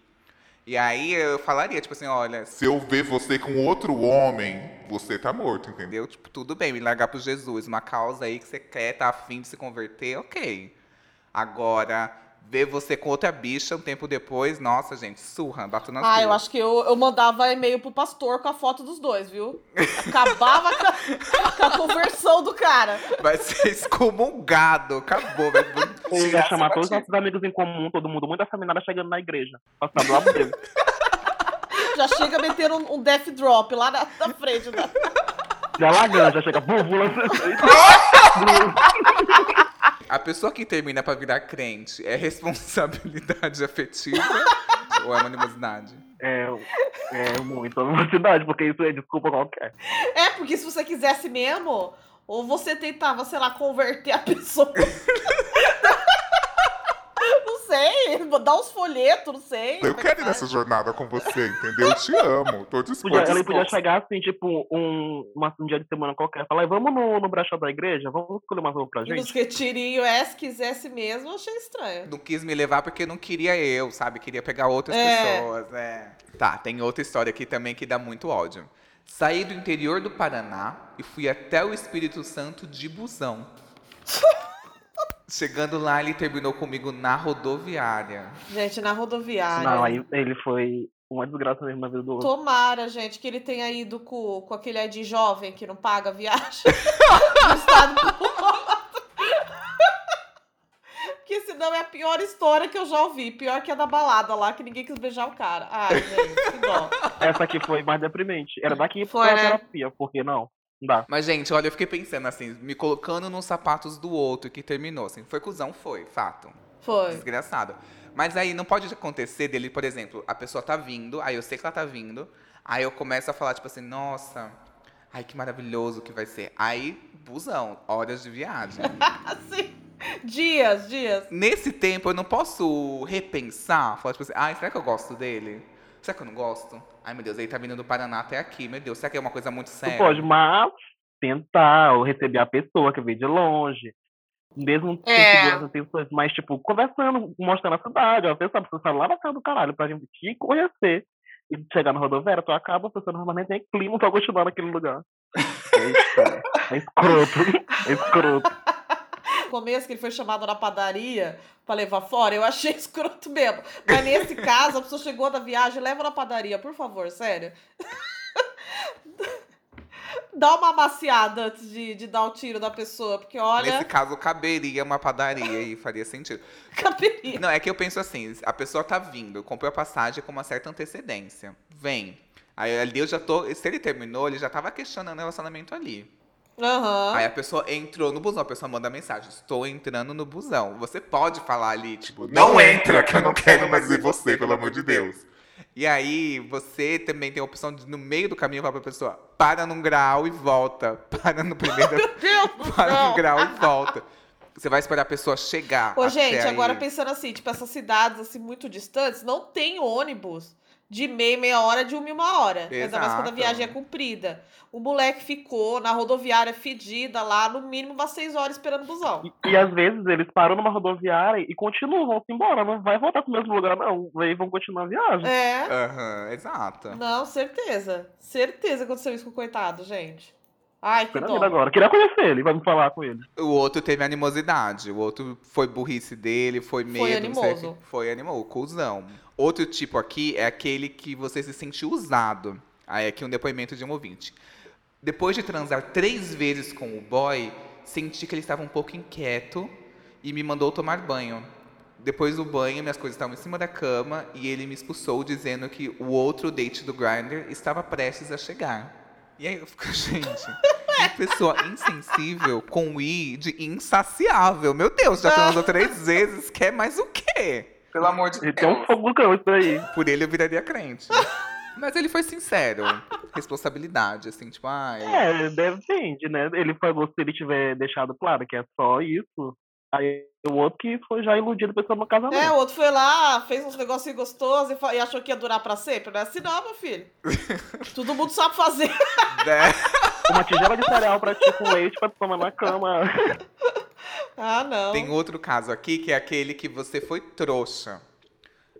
[SPEAKER 1] E aí eu falaria, tipo assim, olha,
[SPEAKER 4] Se eu ver você com outro homem, você tá morto, entendeu?
[SPEAKER 1] Tipo, tudo bem, me largar pro Jesus, uma causa aí que você quer, tá afim de se converter, ok. Agora, ver você com outra bicha um tempo depois, nossa, gente, surra, bato nas
[SPEAKER 2] Ah, eu acho que eu, eu mandava e-mail pro pastor com a foto dos dois, viu? Acabava com, a, com a conversão do cara.
[SPEAKER 1] Vai ser excomungado, acabou. Vai
[SPEAKER 3] ia chamar todos os nossos amigos em comum, todo mundo muito afeminado chegando na igreja. Passar do lado dele.
[SPEAKER 2] Já chega metendo um, um death drop lá na, na frente. Da...
[SPEAKER 3] Já lagando, já chega. Búbula.
[SPEAKER 1] A pessoa que termina pra virar crente é responsabilidade afetiva ou é anonimosidade?
[SPEAKER 3] É, é muito animosidade, porque isso é desculpa qualquer.
[SPEAKER 2] É, porque se você quisesse mesmo, ou você tentava, sei lá, converter a pessoa. não sei, dar uns folhetos, não sei.
[SPEAKER 4] Eu
[SPEAKER 2] que
[SPEAKER 4] quero ir nessa jornada com você, entendeu? Eu te amo. Tô disposto.
[SPEAKER 3] Podia, ele podia chegar assim, tipo, um, uma, um dia de semana qualquer, falar, vamos no, no brechó da igreja, vamos escolher uma roupa pra
[SPEAKER 2] E nos
[SPEAKER 3] gente.
[SPEAKER 2] retirinhos, é, se quisesse mesmo, eu achei estranho.
[SPEAKER 1] Não quis me levar porque não queria eu, sabe? Queria pegar outras
[SPEAKER 2] É.
[SPEAKER 1] pessoas, é. Tá, tem outra história aqui também que dá muito ódio. Saí do interior do Paraná e fui até o Espírito Santo de busão. Chegando lá, ele terminou comigo na rodoviária.
[SPEAKER 2] Gente, na rodoviária.
[SPEAKER 3] Não, aí ele foi uma desgraça mesmo na vida do outro.
[SPEAKER 2] Tomara, gente, que ele tenha ido com, com aquele ID jovem que não paga a viagem do estado. Porque senão é a pior história que eu já ouvi. Pior que a da balada lá, que ninguém quis beijar o cara. Ai, gente, que dó.
[SPEAKER 3] Essa aqui foi mais deprimente. Era daqui
[SPEAKER 2] Foi,
[SPEAKER 3] pra
[SPEAKER 2] né?
[SPEAKER 3] terapia, porque não? Dá.
[SPEAKER 1] Mas, gente, olha, eu fiquei pensando assim, me colocando nos sapatos do outro que terminou. Assim, foi cuzão, foi, fato.
[SPEAKER 2] Foi.
[SPEAKER 1] Desgraçado. Mas aí não pode acontecer dele, por exemplo, a pessoa tá vindo, aí eu sei que ela tá vindo, aí eu começo a falar, tipo assim, nossa, ai que maravilhoso que vai ser. Aí, busão, horas de viagem.
[SPEAKER 2] Assim, dias, dias.
[SPEAKER 1] Nesse tempo eu não posso repensar, falar, tipo assim, ai, será que eu gosto dele? Será que eu não gosto? Ai, meu Deus, ele tá vindo do Paraná até aqui, meu Deus, será que é uma coisa muito
[SPEAKER 3] Tu
[SPEAKER 1] séria?
[SPEAKER 3] pode, mas tentar ou receber a pessoa que veio de longe. Mesmo sem
[SPEAKER 5] É.
[SPEAKER 3] segurança, intenções, mas, tipo, conversando, mostrando a cidade. Ó, pensa, você sai lá na casa do caralho pra gente te conhecer. E chegar na rodoviária, tu acaba, a pessoa normalmente tem clima pra continuar naquele lugar. É, isso, é escroto. É escroto.
[SPEAKER 2] No começo que ele foi chamado na padaria pra levar fora, eu achei escroto mesmo. Mas nesse caso, a pessoa chegou da viagem, leva na padaria, por favor, sério. Dá uma amaciada antes de, de dar o tiro da pessoa, porque olha,
[SPEAKER 1] Nesse caso, caberia uma padaria e faria sentido.
[SPEAKER 2] caberia.
[SPEAKER 1] Não, é que eu penso assim, a pessoa tá vindo, comprou a passagem com uma certa antecedência. Vem. Aí ali eu já tô. Se ele terminou, ele já tava questionando o relacionamento ali.
[SPEAKER 2] Aham.
[SPEAKER 1] Aí a pessoa entrou no busão, a pessoa manda mensagem: Estou entrando no busão. Você pode falar ali, tipo,
[SPEAKER 4] Não entra, que eu não quero mais ver você, pelo amor de Deus.
[SPEAKER 1] E aí, você também tem a opção de, no meio do caminho, falar pra pessoa: para num grau e volta. Para no primeiro.
[SPEAKER 2] Deus do
[SPEAKER 1] para num grau e volta. Você vai esperar a pessoa chegar.
[SPEAKER 2] Ô,
[SPEAKER 1] até
[SPEAKER 2] gente, agora
[SPEAKER 1] aí.
[SPEAKER 2] pensando assim, tipo, essas cidades assim muito distantes, não tem ônibus de meia, meia hora, de uma em uma hora. Ainda mais quando a
[SPEAKER 1] Exato.
[SPEAKER 2] viagem é comprida. O moleque ficou na rodoviária fedida lá, no mínimo umas seis horas esperando o busão.
[SPEAKER 3] E, e às vezes eles param numa rodoviária e continuam, vão-se embora. Não vai voltar pro mesmo lugar, não. Aí vão continuar a viagem.
[SPEAKER 2] É.
[SPEAKER 1] Aham, exato.
[SPEAKER 2] Não, certeza. Certeza aconteceu isso com o coitado, gente. Ai, que
[SPEAKER 3] Foi
[SPEAKER 2] dó.
[SPEAKER 3] agora. Queria conhecer ele, vai me falar com ele.
[SPEAKER 1] O outro teve animosidade, o outro foi burrice dele, foi medo, não o
[SPEAKER 2] animoso.
[SPEAKER 1] quê. Foi animou, cuzão. Outro tipo aqui é aquele que você se sente usado. Aí aqui um depoimento de um ouvinte. Depois de transar três vezes com o boy, senti que ele estava um pouco inquieto e me mandou tomar banho. Depois do banho, minhas coisas estavam em cima da cama e ele me expulsou dizendo que o outro date do Grindr estava prestes a chegar. E aí eu fico, gente, uma pessoa insensível com I de insaciável. Meu Deus, já transou três vezes, quer mais o quê? Pelo amor de Deus.
[SPEAKER 3] fogo no cão, isso daí.
[SPEAKER 1] Por ele eu viraria crente. Mas ele foi sincero. Responsabilidade, assim, tipo, ai.
[SPEAKER 3] É, depende, né? Ele falou se ele tiver deixado claro que é só isso. Aí o outro que foi já iludido pensando no casamento.
[SPEAKER 2] É, o outro foi lá, fez uns negocinhos gostosos e, e achou que ia durar pra sempre. Não é assim não, meu filho. Todo mundo sabe fazer.
[SPEAKER 1] né?
[SPEAKER 3] Uma tigela de cereal pra ti com leite pra tomar na cama.
[SPEAKER 2] Ah, não.
[SPEAKER 1] Tem outro caso aqui que é aquele que você foi trouxa.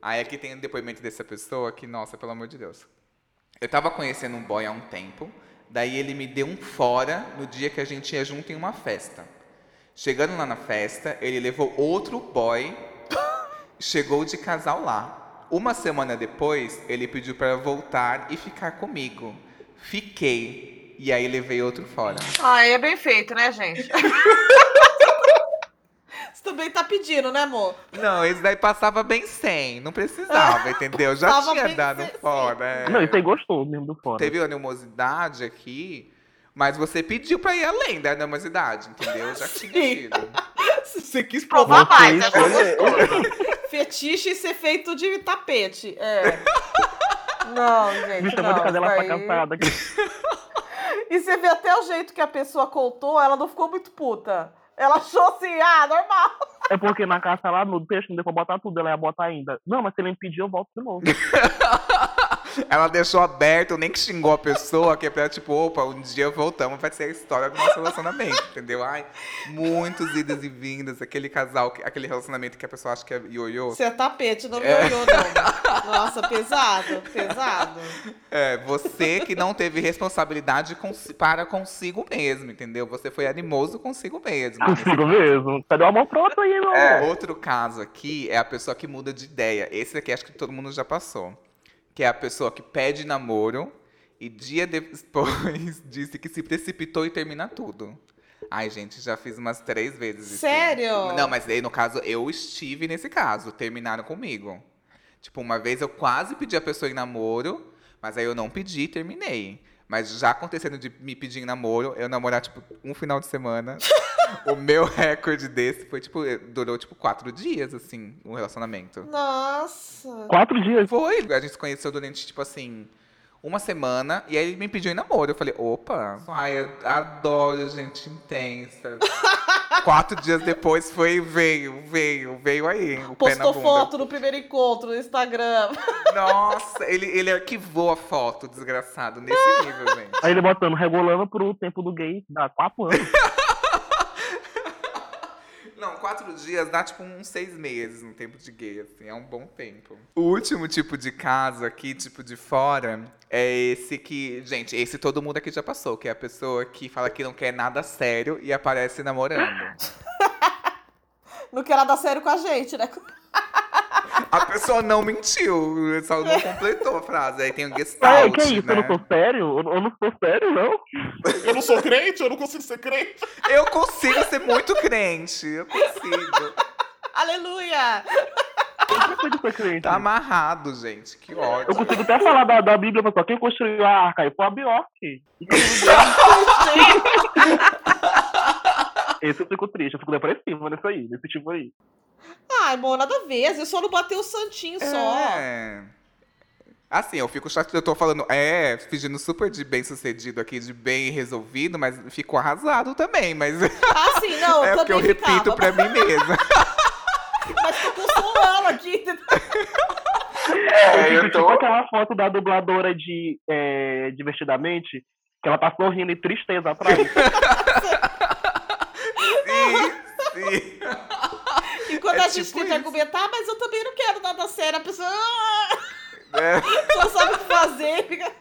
[SPEAKER 1] Aí aqui tem um depoimento dessa pessoa que, nossa, pelo amor de Deus. Eu tava conhecendo um boy há um tempo, daí ele me deu um fora no dia que a gente ia junto em uma festa. Chegando lá na festa, ele levou outro boy, chegou de casal lá. Uma semana depois, ele pediu para voltar e ficar comigo. Fiquei. E aí levei outro fora.
[SPEAKER 2] Ah, é bem feito, né, gente? Você também tá pedindo, né, amor?
[SPEAKER 1] Não, esse daí passava bem sem, não precisava, entendeu? Já
[SPEAKER 2] Passava
[SPEAKER 1] tinha dado
[SPEAKER 2] sem,
[SPEAKER 1] fora. é.
[SPEAKER 3] Não, isso aí gostou mesmo do fora.
[SPEAKER 1] Teve animosidade aqui, mas você pediu pra ir além da animosidade, entendeu? Já tinha
[SPEAKER 2] Sim.
[SPEAKER 1] tido.
[SPEAKER 2] Você quis provar
[SPEAKER 3] Você
[SPEAKER 2] mais, né?
[SPEAKER 3] escolheu.
[SPEAKER 2] Fetiche e ser feito de tapete. É. Não, gente.
[SPEAKER 3] Me chamou de
[SPEAKER 2] não,
[SPEAKER 3] cadela fracassada.
[SPEAKER 2] E você vê até o jeito que a pessoa contou, ela não ficou muito puta. Ela achou assim, ah, normal.
[SPEAKER 3] É porque na caça lá no texto não deu pra botar tudo, ela ia botar ainda. Não, mas se ele me pedir, eu volto de novo.
[SPEAKER 1] Ela deixou aberto, nem que xingou a pessoa, que é pra, tipo, opa, um dia voltamos, vai ser a história do nosso relacionamento, entendeu? Ai, muitos idas e vindas, aquele casal, que- aquele relacionamento que a pessoa acha que é ioiô.
[SPEAKER 2] Você é tapete, não me olhou, não. Nossa, pesado, pesado.
[SPEAKER 1] É, você que não teve responsabilidade consi- para consigo mesmo, entendeu? Você foi animoso consigo mesmo.
[SPEAKER 3] Consigo mesmo. Cadê o amor pronto aí, meu
[SPEAKER 1] É,
[SPEAKER 3] amor?
[SPEAKER 1] Outro caso aqui é a pessoa que muda de ideia. Esse aqui acho que todo mundo já passou. Que é a pessoa que pede namoro e dia depois disse que se precipitou e termina tudo. Ai, gente, já fiz umas três vezes isso.
[SPEAKER 2] Sério?
[SPEAKER 1] Não, mas aí no caso eu estive nesse caso. Terminaram comigo. Tipo, uma vez eu quase pedi a pessoa em namoro, mas aí eu não pedi e terminei. Mas já acontecendo de me pedir em namoro, eu namorar, tipo, um final de semana. o meu recorde desse foi, tipo, durou, tipo, quatro dias, assim, um relacionamento.
[SPEAKER 2] Nossa.
[SPEAKER 3] Quatro dias.
[SPEAKER 1] Foi, a gente se conheceu durante, tipo assim, uma semana e aí ele me pediu em namoro. Eu falei, opa, ai, eu adoro gente intensa. Quatro dias depois foi, veio, veio, veio aí, o pé na
[SPEAKER 2] Postou foto no primeiro encontro no Instagram.
[SPEAKER 1] Nossa, ele, ele arquivou a foto, desgraçado, nesse nível, gente.
[SPEAKER 3] Aí ele botando, regulando pro tempo do gay, dá quatro anos.
[SPEAKER 1] Não, quatro dias dá tipo uns seis meses no tempo de gay, assim, é um bom tempo. O último tipo de caso aqui, tipo de fora, é esse que, gente, esse todo mundo aqui já passou, que é a pessoa que fala que não quer nada sério e aparece namorando.
[SPEAKER 2] Não quer nada sério com a gente, né?
[SPEAKER 1] A pessoa não mentiu, só não completou a frase. Aí tem o
[SPEAKER 3] Ai,
[SPEAKER 1] gestalt,
[SPEAKER 3] que isso?
[SPEAKER 1] né?
[SPEAKER 3] Eu não sou sério? Eu, eu não sou sério, não.
[SPEAKER 6] Eu não sou crente, eu não consigo ser crente.
[SPEAKER 1] Eu consigo ser muito crente, eu consigo.
[SPEAKER 2] Aleluia!
[SPEAKER 3] Eu não consigo ser crente.
[SPEAKER 1] Tá amarrado, gente, que
[SPEAKER 3] Eu
[SPEAKER 1] ódio.
[SPEAKER 3] consigo até falar da, da Bíblia, mas só quem construiu a arca aí foi a Bjork. Esse eu fico triste, eu fico depressivo nesse aí, nesse tipo aí.
[SPEAKER 2] Ai, amor, nada a ver. Eu só não bateu o santinho só.
[SPEAKER 1] É. Assim, eu fico chateado, eu tô falando, é, fingindo super de bem sucedido aqui, de bem resolvido, mas fico arrasado também, mas
[SPEAKER 2] Ah, sim, não,
[SPEAKER 1] é
[SPEAKER 2] eu
[SPEAKER 1] o que eu
[SPEAKER 2] também
[SPEAKER 1] repito
[SPEAKER 2] ficava.
[SPEAKER 1] pra mim mesma.
[SPEAKER 2] Mas tô consolando aqui.
[SPEAKER 1] É,
[SPEAKER 3] eu
[SPEAKER 1] tô-
[SPEAKER 3] tipo aquela foto da dubladora de é, Divertidamente, que ela tá sorrindo em tristeza atrás.
[SPEAKER 1] Sim, sim.
[SPEAKER 2] Quando
[SPEAKER 1] É
[SPEAKER 2] a gente
[SPEAKER 1] tipo
[SPEAKER 2] tenta
[SPEAKER 1] isso.
[SPEAKER 2] argumentar, mas eu também não quero nada sério. A pessoa ah,
[SPEAKER 1] É.
[SPEAKER 2] só sabe o que fazer. Fica...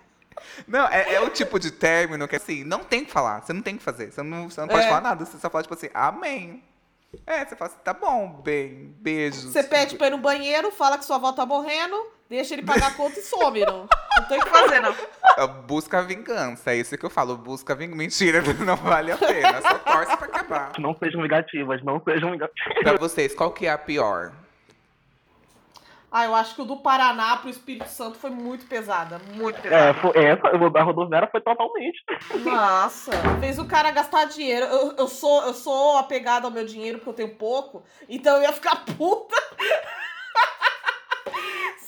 [SPEAKER 1] Não, é, é o tipo de término que assim, não tem que falar, você não tem que fazer, você não, você não pode
[SPEAKER 2] É.
[SPEAKER 1] falar nada, você só fala tipo assim, amém. É, você fala assim, tá bom, bem, beijos.
[SPEAKER 2] Você pede pra ir no banheiro, fala que sua avó tá morrendo, deixa ele pagar a conta e some. Não, não tem o que fazer, não.
[SPEAKER 1] É, Busca vingança, é isso que eu falo, busca vingança. Mentira, não vale a pena, só torce pra acabar.
[SPEAKER 3] não sejam negativas, não sejam negativas.
[SPEAKER 1] Pra vocês, qual que é a pior?
[SPEAKER 2] Ah, eu acho que o do Paraná pro Espírito Santo foi muito pesada. Muito
[SPEAKER 3] É,
[SPEAKER 2] pesada.
[SPEAKER 3] foi, essa, o da rodoviária foi totalmente.
[SPEAKER 2] Nossa, fez o cara gastar dinheiro. Eu, eu sou eu sou apegada ao meu dinheiro porque eu tenho pouco, então eu ia ficar puta.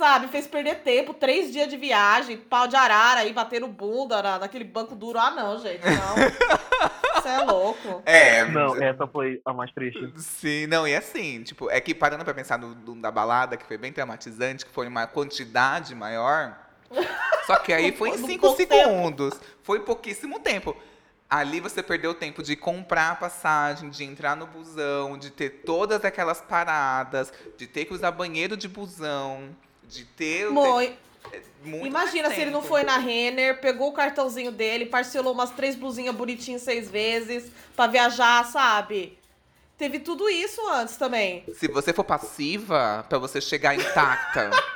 [SPEAKER 2] Sabe, fez perder tempo, três dias de viagem, pau de arara aí, batendo bunda na, naquele banco duro. Ah, não, gente, não. Você é louco.
[SPEAKER 1] É,
[SPEAKER 3] Não, essa foi a mais triste.
[SPEAKER 1] Sim, não, e assim, tipo, é que parando pra pensar no, no da balada, que foi bem traumatizante, que foi uma quantidade maior. Só que aí foi em
[SPEAKER 2] No
[SPEAKER 1] 5
[SPEAKER 2] pouco
[SPEAKER 1] segundos. Foi pouquíssimo tempo. Ali você perdeu o tempo de comprar a passagem, de entrar no busão, de ter todas aquelas paradas, de ter que usar banheiro de busão, de ter.
[SPEAKER 2] Mo,
[SPEAKER 1] ter muito
[SPEAKER 2] imagina se ele não foi na Renner, pegou o cartãozinho dele, parcelou umas três blusinhas bonitinhas seis vezes pra viajar, sabe? Teve tudo isso antes também.
[SPEAKER 1] Se você for passiva, pra você chegar intacta.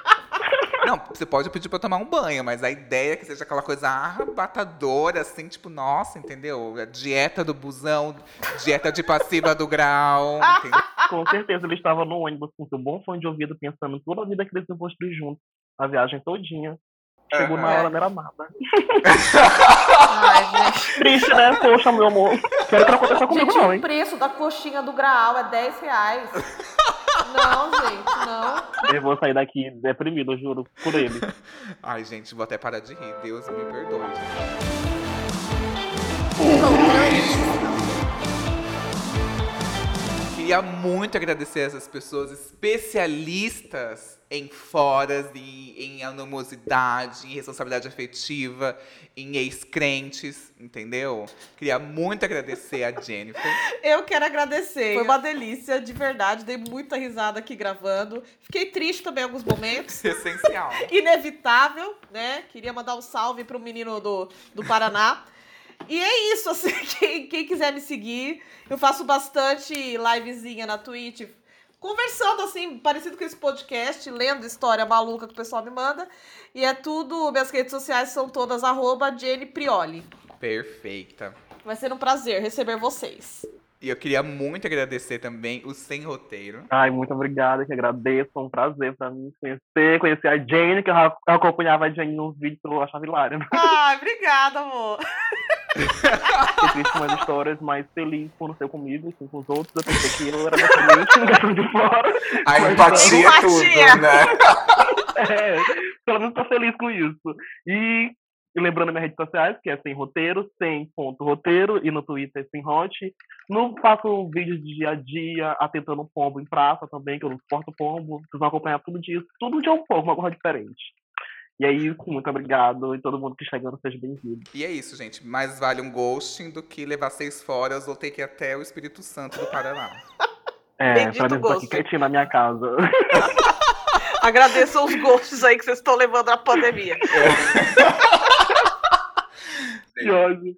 [SPEAKER 1] Não, você pode pedir pra tomar um banho, mas a ideia é que seja aquela coisa arrebatadora, assim, tipo, nossa, entendeu? A dieta do busão, dieta de passiva do grau. entendeu?
[SPEAKER 3] Com certeza ele estava no ônibus com seu bom fone de ouvido, pensando em toda a vida que eles iam construir juntos. A viagem todinha. Chegou na
[SPEAKER 1] Aham.
[SPEAKER 3] hora, não era nada.
[SPEAKER 2] Ai, gente.
[SPEAKER 3] Triste, né? Poxa, meu amor. Quero que não aconteça comigo,
[SPEAKER 2] Gente,
[SPEAKER 3] não,
[SPEAKER 2] o
[SPEAKER 3] hein?
[SPEAKER 2] preço da coxinha do Graal é 10 reais. Não, gente, não.
[SPEAKER 3] Eu vou sair daqui deprimido, eu juro, por ele.
[SPEAKER 1] Ai, gente, vou até parar de rir. Deus me perdoe. Queria muito agradecer essas pessoas especialistas em foras, em, em animosidade, em responsabilidade afetiva, em ex-crentes, entendeu? Queria muito agradecer a Jennifer.
[SPEAKER 2] Eu quero agradecer. Foi uma delícia, de verdade. Dei muita risada aqui gravando. Fiquei triste também em alguns momentos.
[SPEAKER 1] Essencial.
[SPEAKER 2] Inevitável, né? Queria mandar um salve pro menino do, do Paraná. E é isso, assim, quem, quem quiser me seguir, eu faço bastante livezinha na Twitch, conversando assim, parecido com esse podcast, lendo história maluca que o pessoal me manda. E é tudo, minhas redes sociais são todas arroba Jenny Prioli.
[SPEAKER 1] Perfeita.
[SPEAKER 2] Vai ser um prazer receber vocês.
[SPEAKER 1] E eu queria muito agradecer também o Sem Roteiro.
[SPEAKER 3] Ai, muito obrigada, que agradeço. Foi um prazer pra mim conhecer, conhecer a Jane, que eu acompanhava a Jane nos vídeos eu achava hilário.
[SPEAKER 2] Ai, obrigada, amor.
[SPEAKER 3] Fiquei triste com as histórias, mas feliz por não ser comigo, assim, com os outros. Eu pensei que eu era diferente, deixando de fora.
[SPEAKER 1] A empatia é tudo, né?
[SPEAKER 3] É, pelo menos tô feliz com isso. E lembrando minhas redes sociais, que é sem roteiro, sem ponto roteiro, e no Twitter sem hot. Não faço vídeos de dia a dia, atentando um pombo em praça também, que eu não suporto pombo. Vocês vão acompanhar tudo disso. Tudo de um pouco, uma coisa diferente. E é isso, muito obrigado. E todo mundo que chegando, seja bem-vindo.
[SPEAKER 1] E é isso, gente. Mais vale um ghosting do que levar seis foras ou ter que ir até o Espírito Santo do Paraná.
[SPEAKER 3] É,
[SPEAKER 7] Bendito
[SPEAKER 3] pra mim, tô aqui quietinho na minha casa.
[SPEAKER 7] Agradeço os gostos aí que vocês estão levando na pandemia.
[SPEAKER 3] que ódio.